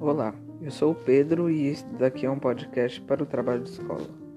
Olá, eu sou o Pedro e este daqui é um podcast para o trabalho de escola.